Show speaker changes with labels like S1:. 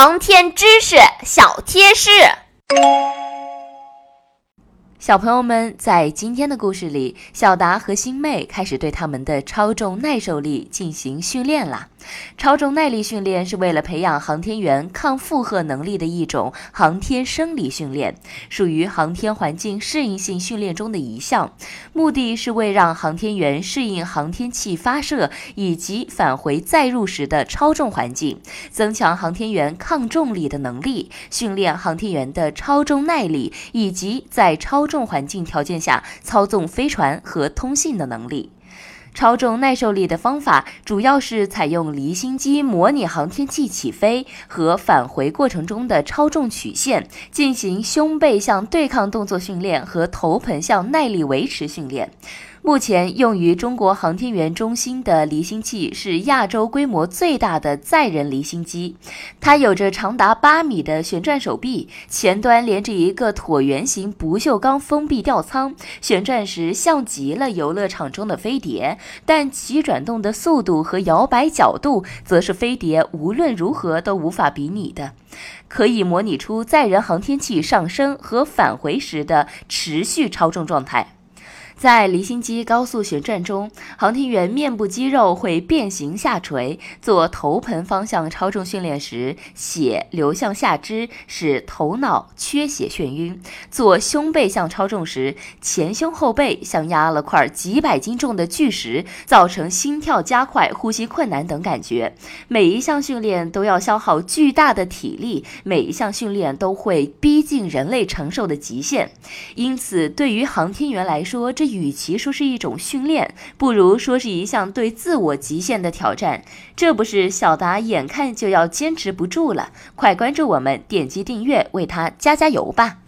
S1: 航天知识小贴士。小朋友们，在今天的故事里，小达和星妹开始对他们的超重耐受力进行训练啦。超重耐力训练是为了培养航天员抗负荷能力的一种航天生理训练，属于航天环境适应性训练中的一项。目的是为让航天员适应航天器发射以及返回载入时的超重环境，增强航天员抗重力的能力，训练航天员的超重耐力以及在超重环境条件下操纵飞船和通信的能力。超重耐受力的方法主要是采用离心机模拟航天器起飞和返回过程中的超重曲线，进行胸背向对抗动作训练和头盆向耐力维持训练。目前用于中国航天员中心的离心器是亚洲规模最大的载人离心机，它有着长达八米的旋转手臂，前端连着一个椭圆形不锈钢封闭吊舱，旋转时像极了游乐场中的飞碟，但其转动的速度和摇摆角度则是飞碟无论如何都无法比拟的，可以模拟出载人航天器上升和返回时的持续超重状态。在离心机高速旋转中，航天员面部肌肉会变形下垂。做头盆方向超重训练时，血流向下肢，使头脑缺血眩晕；做胸背向超重时，前胸后背像压了块几百斤重的巨石，造成心跳加快、呼吸困难等感觉。每一项训练都要消耗巨大的体力，每一项训练都会逼近人类承受的极限。因此，对于航天员来说，这与其说是一种训练，不如说是一项对自我极限的挑战。这不是小达眼看就要坚持不住了？快关注我们，点击订阅，为他加加油吧！